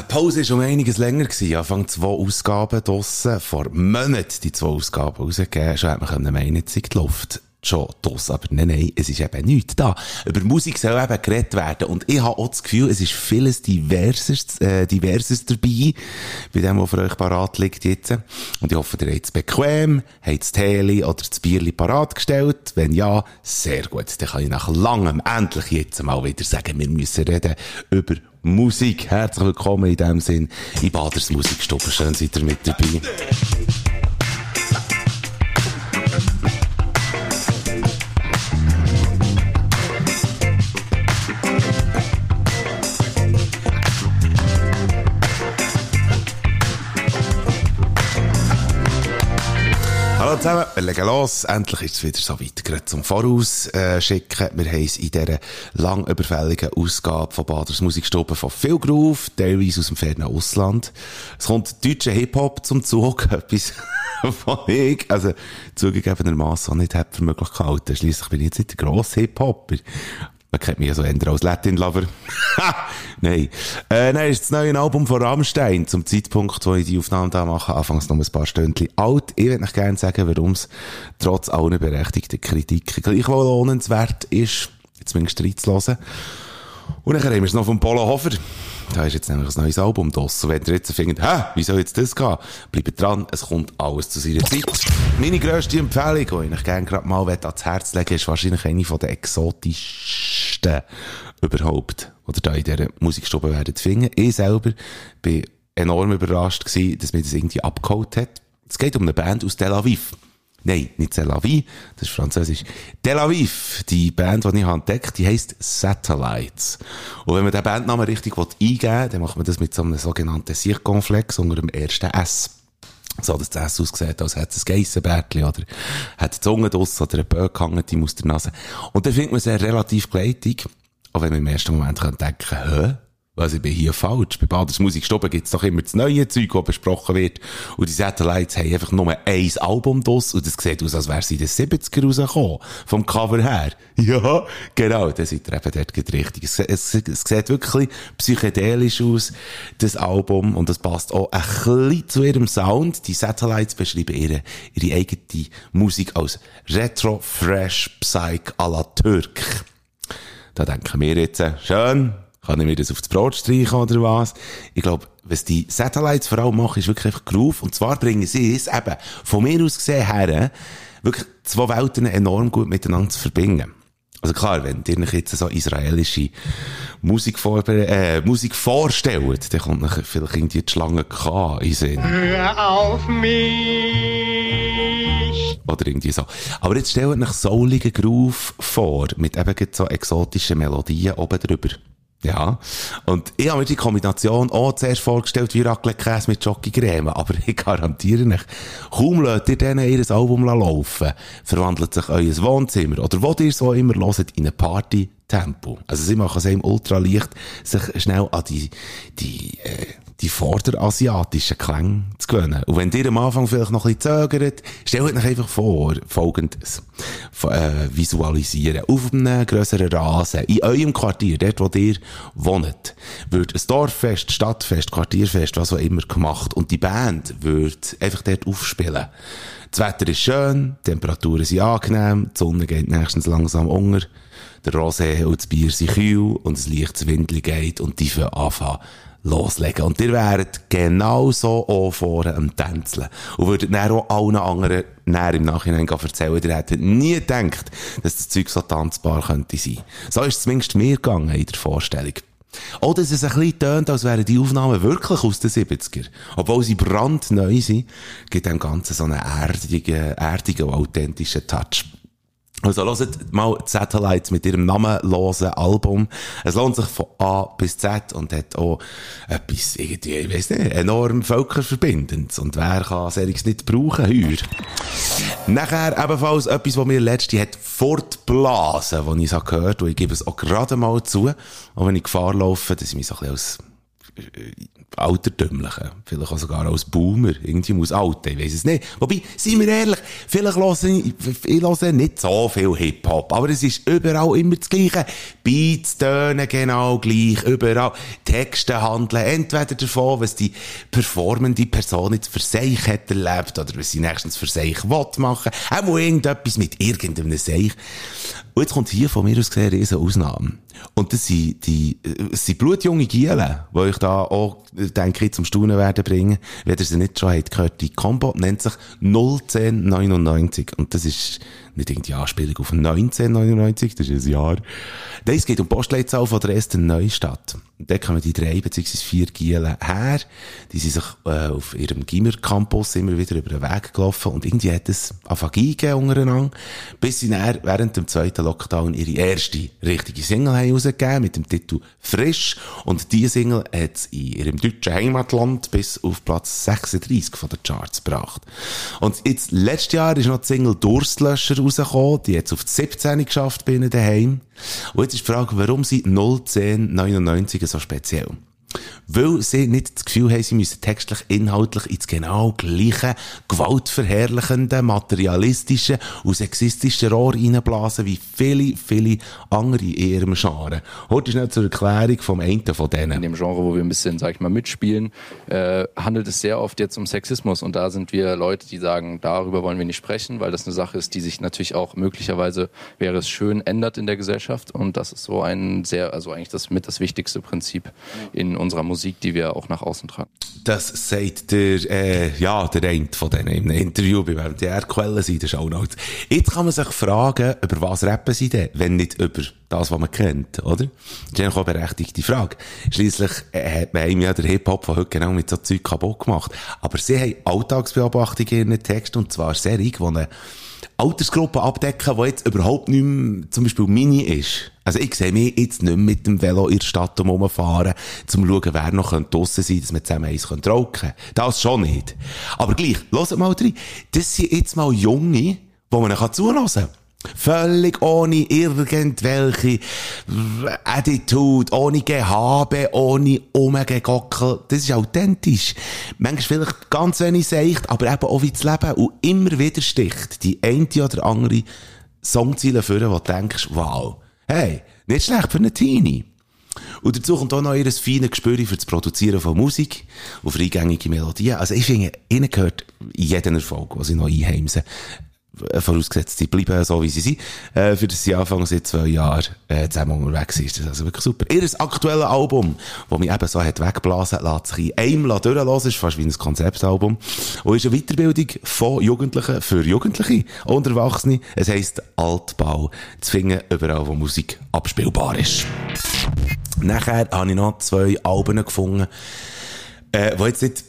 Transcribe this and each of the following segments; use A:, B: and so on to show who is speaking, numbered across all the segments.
A: die Pause war um einiges länger. Gewesen. Anfang zwei Ausgaben draussen. Vor Monaten die zwei Ausgaben rausgegeben. Schon hätte man meinen, jetzt die Luft schon das, aber nein, nein, es ist eben nichts da. Über Musik soll eben geredet werden und ich habe auch das Gefühl, es ist vieles diverses, äh, diverses dabei, bei dem, was für euch parat liegt jetzt. Und ich hoffe, ihr habt es bequem, habt das Teli oder das Bierli parat gestellt. Wenn ja, sehr gut. Dann kann ich nach langem endlich jetzt mal wieder sagen, wir müssen reden über Musik. Herzlich willkommen in dem Sinn in Baders Musikstube. Schön seid ihr mit dabei. Zusammen, wir legen los. Endlich ist es wieder so weit. Gerade zum Vorausschicken. Äh, wir haben es in dieser lang überfälligen Ausgabe von Baders Musikstube von viel Groove, teilweise aus dem fernen Ausland. Es kommt deutscher Hip-Hop zum Zug, etwas von ich, also zugegebenermaßen auch nicht hätte für möglich gehalten. Schliesslich bin ich jetzt nicht der grosse Hip-Hopper. Man kennt mich ja so eher als Latin-Lover. nein. Äh, nein, ist das neue Album von Rammstein. Zum Zeitpunkt, wo ich die Aufnahme da mache, anfangs noch ein paar Stündchen alt. Ich würde euch gerne sagen, warum es trotz allen berechtigten Kritiken gleichwohl lohnenswert ist, zumindest reinzuhören. Und dann haben wir es noch vom Polo Hofer. Da ist jetzt nämlich ein neues Album draus. Und wenn ihr jetzt findet, hä, wie soll jetzt das gehen? Bleibt dran, es kommt alles zu seiner Zeit. Meine grösste Empfehlung, die ich gerne gerade mal ans Herz legen ist wahrscheinlich eine von der exotischsten überhaupt, oder da in dieser Musikstube werden zu finden. Ich selber bin enorm überrascht gewesen, dass mir das irgendwie abgeholt hat. Es geht um eine Band aus Tel Aviv. Nein, nicht Tel Aviv, das ist französisch. Tel Aviv, die Band, die ich entdeckt, die heisst Satellites. Und wenn man den Bandnamen richtig eingeben will, dann macht man das mit so einem sogenannten Circonflex unter dem ersten S. So, dass das aussieht, als hätte es ein Geissenbärtchen oder hat die Zunge draus oder ein Böck gehangen aus der Nase. Und dann findet man sehr relativ gleitig. Auch wenn man im ersten Moment denken hä? Also ich bin hier falsch. Bei Baders Musikstube gibt's doch immer das neue Zeug, das besprochen wird. Und die Satellites haben einfach nur ein Album draus und es sieht aus, als wäre sie in den 70er rausgekommen. Vom Cover her. Ja, genau. Da seid eben dort richtig. Es, es, es sieht wirklich psychedelisch aus, das Album. Und das passt auch ein bisschen zu ihrem Sound. Die Satellites beschreiben ihre, ihre eigene Musik als Retro, Fresh, Psych à la Türk. Da denken wir jetzt, schön, kann ich mir das aufs Brot streichen oder was? Ich glaube, was die Satellites vor allem machen, ist wirklich einfach Groove. Und zwar bringen sie es eben, von mir aus gesehen her, wirklich zwei Welten enorm gut miteinander zu verbinden. Also klar, wenn ihr euch jetzt so israelische Musik, vorbe äh, Musik vorstellt, dann kommt euch vielleicht irgendwie die Schlange K in Sinn.
B: Hör auf mich!
A: Oder irgendwie so. Aber jetzt stellt euch souligen Groove vor, mit eben so exotischen Melodien oben drüber. Ja. Und ich habe mir die Kombination auch zuerst vorgestellt wie Raclette-Käse mit Jockey-Creme. Aber ich garantiere euch, kaum lasst ihr denen ihr Album laufen, verwandelt sich euer Wohnzimmer oder wo ihr so immer hört, in eine Party Tempo. Also sie machen es eben ultra leicht, sich schnell an die, die, äh, die vorderasiatischen Klänge zu gewöhnen. Und wenn ihr am Anfang vielleicht noch ein bisschen zögert, stellt euch einfach vor, folgendes, äh, visualisieren. Auf einem grösseren Rasen, in eurem Quartier, dort wo ihr wohnt, wird ein Dorffest, Stadtfest, Quartierfest, was auch immer gemacht. Und die Band wird einfach dort aufspielen. Das Wetter ist schön, die Temperaturen sind angenehm, die Sonne geht nächstens langsam unter, der Rosé und das Bier sind kühl und das Licht Windel geht und die für anfangen loslegen. Und ihr wäret genau so auch vorne am Tänzeln. Und würdet dann auch allen anderen näher im Nachhinein erzählen, ihr hättet nie gedacht, dass das Zeug so tanzbar könnte sein. So ist es zumindest mir gegangen in der Vorstellung. Oder dass es ein bisschen tönt, als wären die Aufnahmen wirklich aus den 70er. Obwohl sie brandneu sind, gibt dem Ganzen so einen erdigen, erdigen und authentischen Touch. Also hört mal die Satellites mit ihrem namenlosen Album. Es lohnt sich von A bis Z und hat auch etwas, irgendwie, ich weiss nicht, enorm völkerverbindendes. Und wer kann solches nicht brauchen, heuer? Nachher ebenfalls etwas, was mir letzte hat fortblasen, was ich gehört und ich gebe es auch gerade mal zu, auch wenn ich Gefahr laufe, dass ich mich so ein bisschen als Altertümlichen. Vielleicht auch sogar als Boomer. Irgendwie muss Alte, ich weiss es nicht. Wobei, seien wir ehrlich, vielleicht höre ich, ich höre nicht so viel Hip-Hop, aber es ist überall immer das Gleiche. Beats tönen genau gleich, überall. Texte handeln entweder davon, was die performende Person jetzt für sich hat erlebt, oder was sie nächstens für sich will machen. Auch irgendetwas mit irgendeinem Seich. Und jetzt kommt hier von mir aus gesehen eine Ausnahme. Und das sind die, das sind blutjunge Gielen, die ich da auch, denke ich, zum Staunen werden bringen. Wenn ihr sie nicht schon habt gehört, die Combo nennt sich 01099. Und das ist nicht irgendwie Anspielung auf 1999, das ist ein Jahr. Nein, es geht um die Postleitzahl von Dresden Neustadt. Und dort kommen die drei bzw. vier Gielen her. Die sind sich äh, auf ihrem Gimmer-Campus immer wieder über den Weg gelaufen und irgendwie hat es Aphagie gegeben untereinander, bis sie dann während dem zweiten Lockdown ihre erste richtige Single haben mit dem Titel Frisch und diese Single hat es in ihrem deutschen Heimatland bis auf Platz 36 von den Charts gebracht. Und jetzt, letztes Jahr ist noch die Single Durstlöscher rausgekommen, die es auf die 17 geschafft bei daheim. Und jetzt ist die Frage, warum sie 01099 so speziell? Weil sie nicht das Gefühl haben, sie müssen textlich, inhaltlich ins genau gleiche, gewaltverherrlichende, materialistische und sexistische Rohr reinblasen wie viele, viele andere in ihrem Genre. Heute schnell zur Erklärung vom einen von denen.
C: In dem Genre, wo wir ein bisschen, sag ich mal, mitspielen, äh, handelt es sehr oft jetzt um Sexismus und da sind wir Leute, die sagen, darüber wollen wir nicht sprechen, weil das eine Sache ist, die sich natürlich auch möglicherweise, wäre es schön, ändert in der Gesellschaft und das ist so ein sehr, also eigentlich das mit das wichtigste Prinzip in unserer Musik, die wir auch nach außen tragen.
A: Das sagt der, äh, ja, der eine von denen im Interview bei der Quellen sind, der Shownotes. Jetzt kann man sich fragen, über was rappen sie denn, wenn nicht über das, was man kennt, oder? Das ist auch eine berechtigte Frage. Schliesslich äh, hat man ja der Hip-Hop von heute genau mit so Zeug kaputt gemacht. Aber sie haben Alltagsbeobachtungen in ihren Text, und zwar sehr die eine Altersgruppe abdecken, die jetzt überhaupt nicht mehr, zum Beispiel Mini ist. Also ich sehe mich jetzt nicht mit dem Velo in der Stadt umfahren, um zu schauen, wer noch draussen sein könnte, dass wir zusammen eins rauchen können. Das schon nicht. Aber gleich, hört mal rein. Das sind jetzt mal Junge, die man zuhören kann. Völlig ohne irgendwelche Attitude, ohne Gehabe, ohne Umgegockel. Das ist authentisch. Manchmal vielleicht ganz wenig seicht, aber eben auch wie das Leben. Und immer wieder sticht die eine oder andere Songziele führen, wo du denkst, wow, hey, nicht schlecht für eine Teenie. Und dazu kommt auch noch ihr feines Gespür für das Produzieren von Musik und für eingängige Melodien. Also ich finde, ihnen gehört jeden Erfolg, den sie noch einheimsen. Äh, vorausgesetzt, sie bleiben so, wie sie sind, äh, für das sie anfangen seit zwei Jahren äh, zusammen unterwegs sind. Das ist also wirklich super. Ihr aktuelles Album, das mich eben so hat weggeblasen, lässt sich in einem durchlassen, ist fast wie ein Konzeptalbum, und ist eine Weiterbildung von Jugendlichen für Jugendliche und Erwachsene. Es heisst Altbau. Zu finden überall, wo Musik abspielbar ist. Nachher habe ich noch zwei Alben gefunden, äh, die jetzt nicht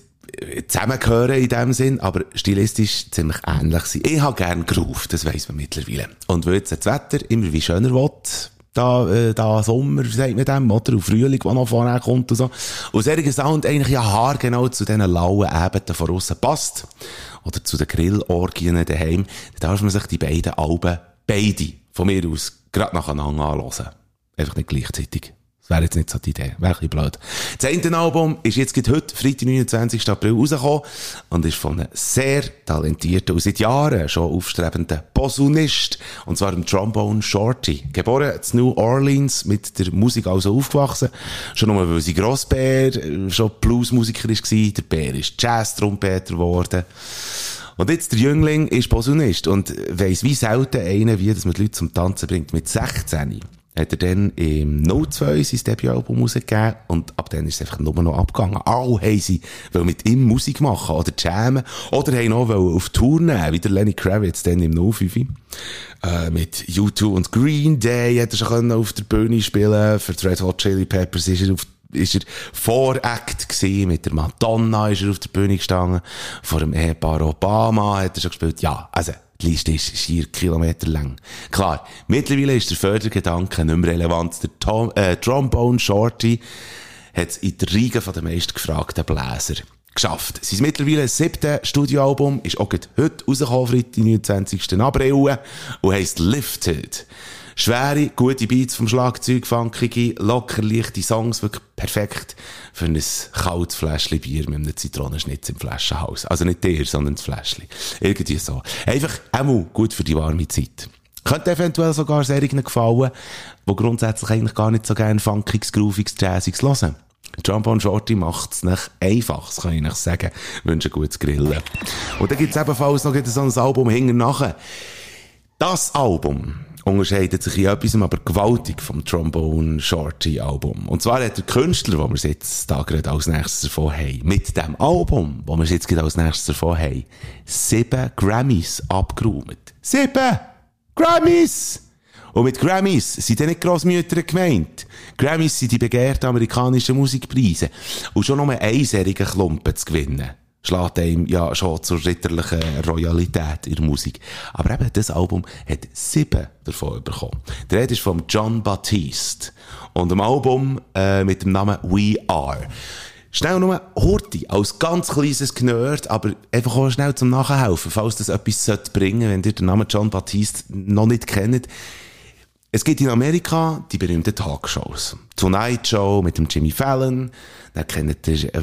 A: zusammengehören in dem Sinn, aber stilistisch ziemlich ähnlich sind. Ich habe gern Groove, das weiss man mittlerweile. Und weil jetzt das Wetter immer wie schöner wird, da, äh, da Sommer, sagt man dem, oder? Und Frühling, der noch vorher kommt und so. Und solcher Sound eigentlich ja haargenau zu diesen lauen Ebenen von aussen passt. Oder zu den Grillorgien daheim. Da darf man sich die beiden Alben, beide, von mir aus, gerade nacheinander anhören. Einfach nicht gleichzeitig wäre jetzt nicht so die Idee. Wäre ein blöd. Das eine Album ist jetzt heute, Freitag, 29. April, rausgekommen und ist von einem sehr talentierten und seit Jahren schon aufstrebenden Posaunist, und zwar dem Trombone Shorty. Geboren in New Orleans, mit der Musik also aufgewachsen. Schon nur, weil sie Grossbär schon Bluesmusiker war. Der Bär ist Jazz-Trompeter geworden. Und jetzt der Jüngling ist Posaunist und weiss wie selten einer, wie das mit Leuten zum Tanzen bringt. Mit 16 hat er dann im No 2 sein Debütalbum rausgegeben und ab dann ist es einfach nur noch abgegangen. Alle haben sie mit ihm Musik machen oder jammen oder haben noch auf Tour nehmen, wie der Lenny Kravitz dann im No 5. Äh, mit U2 und Green Day hat er schon auf der Bühne spielen Für die Red Hot Chili Peppers ist er auf ist er Voract gewesen, mit der Madonna ist er auf der Bühne gestanden, vor dem Ehepaar Obama hat er schon gespielt, ja, also, die Liste ist schier kilometerlang. Klar, mittlerweile ist der Fördergedanke nicht mehr relevant. Der Tom, äh, Trombone Shorty hat in der Riege den meist gefragten Bläser geschafft. Sein mittlerweile siebte Studioalbum ist auch heute rausgekommen, Freitag, 29. April, und heisst Lifted. Schwere, gute Beats vom Schlagzeug, funkige, locker leichte Songs, wirklich perfekt für ein kaltes Fläschchen Bier mit einem Zitronenschnitz im Flaschenhaus. Also nicht der, sondern das Fläschchen. Irgendwie so. Einfach einmal gut für die warme Zeit. Könnte eventuell sogar Serien gefallen, die grundsätzlich eigentlich gar nicht so gerne funkiges, grooviges, jazziges hören. Trombone Shorty macht es nicht einfach, das kann ich nicht sagen. Ich wünsche gutes Grillen. Und dann gibt es ebenfalls noch so ein Album hinten nachher. Das Album unterscheidet sich in etwas aber gewaltig vom Trombone Shorty Album. Und zwar hat der Künstler, wo wir jetzt da gerade als nächstes davon haben, mit dem Album, wo wir jetzt gerade als nächstes davon haben, sieben Grammys abgeräumt. Sieben Grammys! Und mit Grammys sind dann nicht Grossmütter gemeint. Grammys sind die begehrten amerikanischen Musikpreise. Und schon nur einen serigen Klumpen zu gewinnen, schlägt einem ja schon zur ritterlichen Royalität in der Musik. Aber eben, das Album hat sieben davon bekommen. Der Rede ist von John Baptiste. Und dem Album äh, mit dem Namen We Are. Schnell nur Horti, als ganz kleines Gnerd, aber einfach auch schnell zum Nachhelfen, falls das etwas bringen sollte, wenn ihr den Namen John Baptiste noch nicht kennt. Es gibt in Amerika die berühmten Talkshows. Tonight Show mit dem Jimmy Fallon. Dann kennt ihr äh,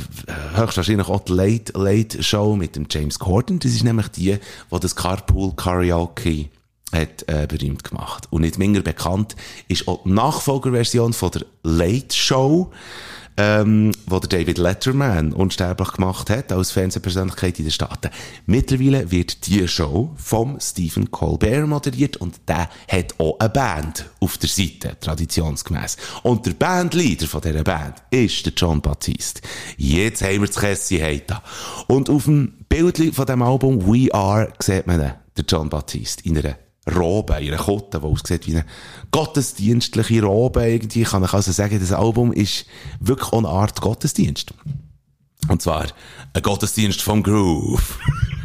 A: höchstwahrscheinlich auch die Late Late Show mit dem James Corden. Das ist nämlich die, die das Carpool Karaoke hat äh, berühmt gemacht. Und nicht minder bekannt ist auch die Nachfolgerversion von der Late Show ähm, wo der David Letterman unsterblich gemacht hat als Fernsehpersönlichkeit in den Staaten. Mittlerweile wird die Show vom Stephen Colbert moderiert und der hat auch eine Band auf der Seite, traditionsgemäß. Und der Bandleader von dieser Band ist der John Baptiste. Jetzt haben wir das heita. Und auf dem Bild von dem Album We Are sieht man den, der John Baptiste in einer Robe, ihre Kutte, die aussieht wie eine gottesdienstliche Robe. Irgendwie kann ich also sagen, das Album ist wirklich eine Art Gottesdienst. Und zwar ein Gottesdienst vom Groove.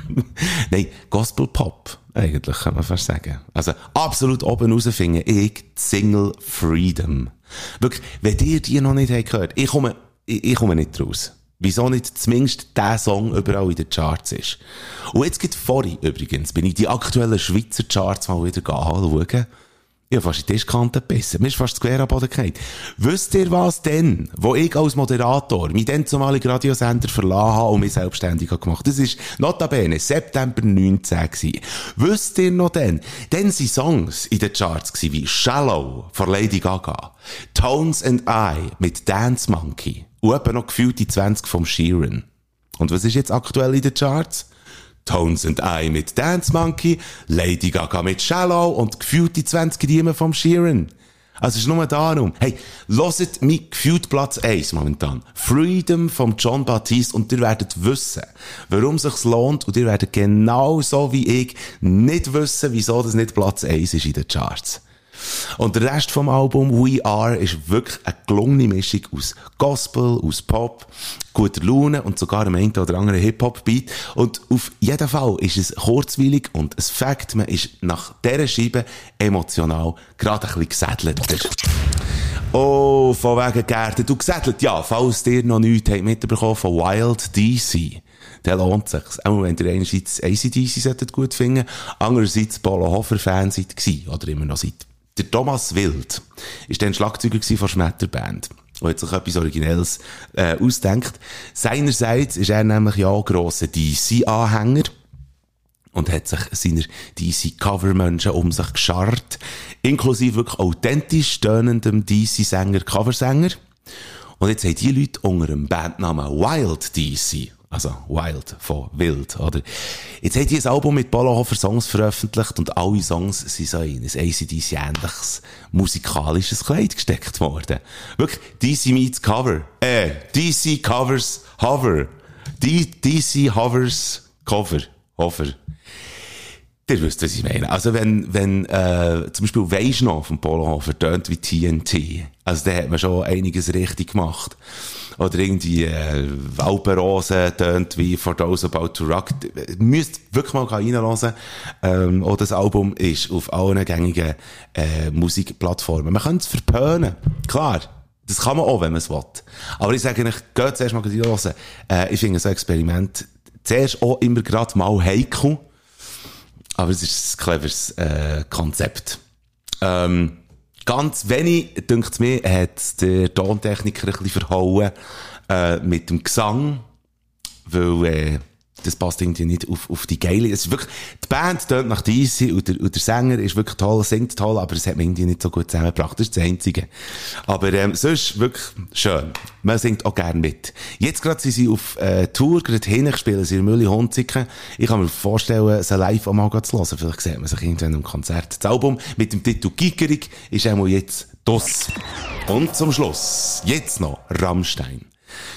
A: Nein, Gospel Pop, eigentlich, kann man fast sagen. Also, absolut oben rausfinden, ich Single Freedom. Wirklich, wenn ihr die noch nicht habt gehört, ich komme, ich, ich komme nicht raus. Wieso nicht zumindest der Song überall in den Charts ist. Und jetzt geht vorhin übrigens, bin ich die aktuellen Schweizer Charts mal wieder anschauen. Habe fast in die Tischkante gebissen. Mir ist fast Quer am Boden gefallen. Wisst ihr was denn, wo ich als Moderator meinen dann zumaligen Radiosender verlassen habe und mich selbstständig gemacht Das ist notabene September 19 gewesen. Wisst ihr noch denn? Dann sind Songs in den Charts gewesen, wie Shallow von Lady Gaga, Tones and I mit Dance Monkey, und etwa noch gefühlte 20 vom Sheeran. Und was ist jetzt aktuell in den Charts? Tones and I mit Dance Monkey, Lady Gaga mit Shallow und gefühlte 20 Riemen vom Sheeran. Also es ist nur darum. Hey, loset mein gefühlt Platz 1 momentan. Freedom vom John Baptiste und ihr werdet wissen, warum es sich lohnt und ihr werdet genau so wie ich nicht wissen, wieso das nicht Platz 1 ist in den Charts. Und der Rest vom Album We Are ist wirklich eine gelungene Mischung aus Gospel, aus Pop, guter Laune und sogar einem einen oder anderen Hip-Hop-Beat. Und auf jeden Fall ist es kurzweilig und ein Fakt, man ist nach dieser Scheibe emotional gerade ein bisschen gesättelter. Oh, von wegen Gärten. Du gesättelt, ja, falls ihr noch nichts mitbekommen von Wild DC. Der lohnt sich. Auch wenn ihr einerseits ACDC gut finden andererseits Polo Hofer Fan seid oder immer noch seid. Der Thomas Wild ist dann Schlagzeuger von Schmetterband und hat sich etwas Originelles äh, ausdenkt. Seinerseits ist er nämlich ja grosser DC-Anhänger und hat sich seiner DC-Cover-Menschen um sich gescharrt, inklusive wirklich authentisch tönendem DC-Sänger, Coversänger. Und jetzt haben die Leute unter dem Bandnamen Wild DC also Wild von Wild, oder? Jetzt hat die ein Album mit Bolohofer Songs veröffentlicht und alle Songs sind so in ein ACDC ähnliches musikalisches Kleid gesteckt worden. Wirklich, DC meets Cover. Äh, DC covers Hover. D DC hovers Cover. Hover. Ihr wisst, was ich meine. Also wenn, wenn äh, zum Beispiel Weisst vom Polohofer tönt wie TNT, also da hat man schon einiges richtig gemacht. Oder irgendwie äh, Alpenrose tönt wie For Those About to Rock. Müsst wirklich mal reinhören. Ähm, auch das Album ist auf allen gängigen äh, Musikplattformen. Man kann es verpönen, klar. Das kann man auch, wenn man es will. Aber ich sage euch, geht zuerst mal reinhören. Äh, ich finde so ein Experiment zuerst auch immer gerade mal heikel. Aber es ist ein cleveres äh, Konzept. Ähm, ganz wenig, denkt mir, hat der Tontechniker ein bisschen verhauen äh, mit dem Gesang, weil äh, das passt irgendwie nicht auf, auf die geile. Es ist wirklich, die Band tönt nach Easy und der, und der Sänger ist wirklich toll, singt toll, aber es hat mich irgendwie nicht so gut zusammengebracht. Das ist das Einzige. Aber ähm, sonst wirklich schön. Man singt auch gern mit. Jetzt gerade sind sie auf äh, Tour, gerade hin, spielen sie in Mülli Hunziken. Ich kann mir vorstellen, sie live auch mal zu hören. Vielleicht sieht man sich irgendwann im Konzert. Das Album mit dem Titel Gigerig ist einmal jetzt das. Und zum Schluss, jetzt noch Rammstein.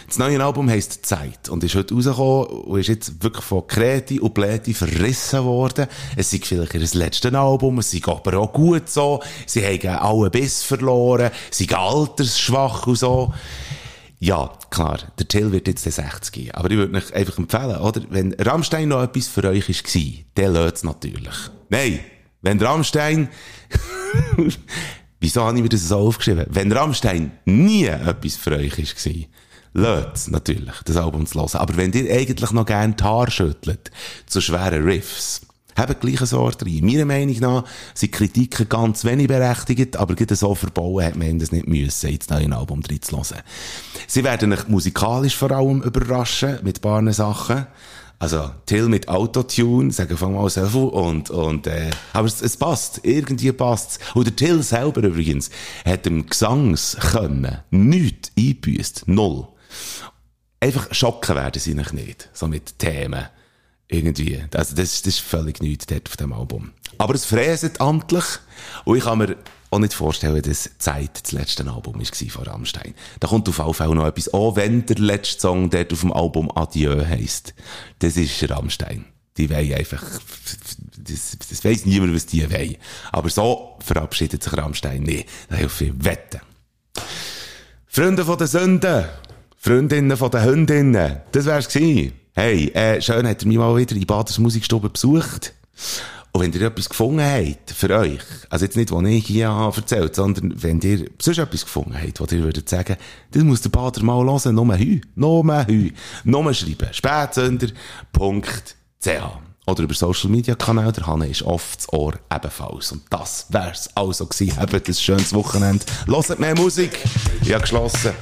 A: Das neue Album heisst Zeit und ist heute rausgekommen und ist jetzt wirklich von Kreti und Pläti verrissen worden. Es ist vielleicht ihr letztes Album, es ist aber auch gut so. Sie haben alle Biss verloren, sie sind altersschwach und so. Ja, klar, der Till wird jetzt 60. Aber ich würde euch einfach empfehlen, oder? Wenn Rammstein noch etwas für euch war, der lädt es natürlich. Nein, wenn Rammstein... Wieso habe ich mir das so aufgeschrieben? Wenn Rammstein nie etwas für euch war, Löt natürlich, das Album zu hören. Aber wenn ihr eigentlich noch gerne die Haare schüttelt, zu schweren Riffs, habt gleich eine Sorte rein. Meiner Meinung nach sind Kritiken ganz wenig berechtigt, aber gerade so verbauen hat man das nicht müssen, jetzt noch ein Album drin zu hören. Sie werden euch musikalisch vor allem überraschen, mit ein paar Sachen. Also, Till mit Autotune, sagen wir mal so und, und, äh, aber es, es passt. Irgendwie passt's. Und der Till selber übrigens hat dem Gesangskönnen nichts eingebüßt. Null. Einfach schocken werden sie noch nicht. So mit Themen. Irgendwie. Also das, das ist völlig nichts dort auf dem Album. Aber es fräset amtlich. Und ich kann mir auch nicht vorstellen, dass Zeit das letzte Album war von Rammstein. Da kommt auf jeden Fall noch etwas. Auch wenn der letzte Song dort auf dem Album Adieu heisst. Das ist Rammstein. Die wollen einfach, das, das weiss niemand, was die wollen. Aber so verabschiedet sich Rammstein nicht. Da hilft viel Wetten. Freunde von der Sünde. Freundinnen von den Hündinnen. Das wär's gewesen. Hey, äh, schön hat er mich mal wieder in Baders Musikstube besucht. Und wenn ihr etwas gefunden habt, für euch, also jetzt nicht, was ich hier habe erzählt, sondern wenn ihr sonst etwas gefunden habt, was ihr würdet sagen, das muss der Bader mal hören, nur hü, nur hü, nur schreiben, spätsünder.ch. Oder über Social Media Kanäle, der Hanne ist oft das Ohr ebenfalls. Und das wär's also gewesen. Habt ein schönes Wochenende. Hört mehr Musik. Ich habe geschlossen.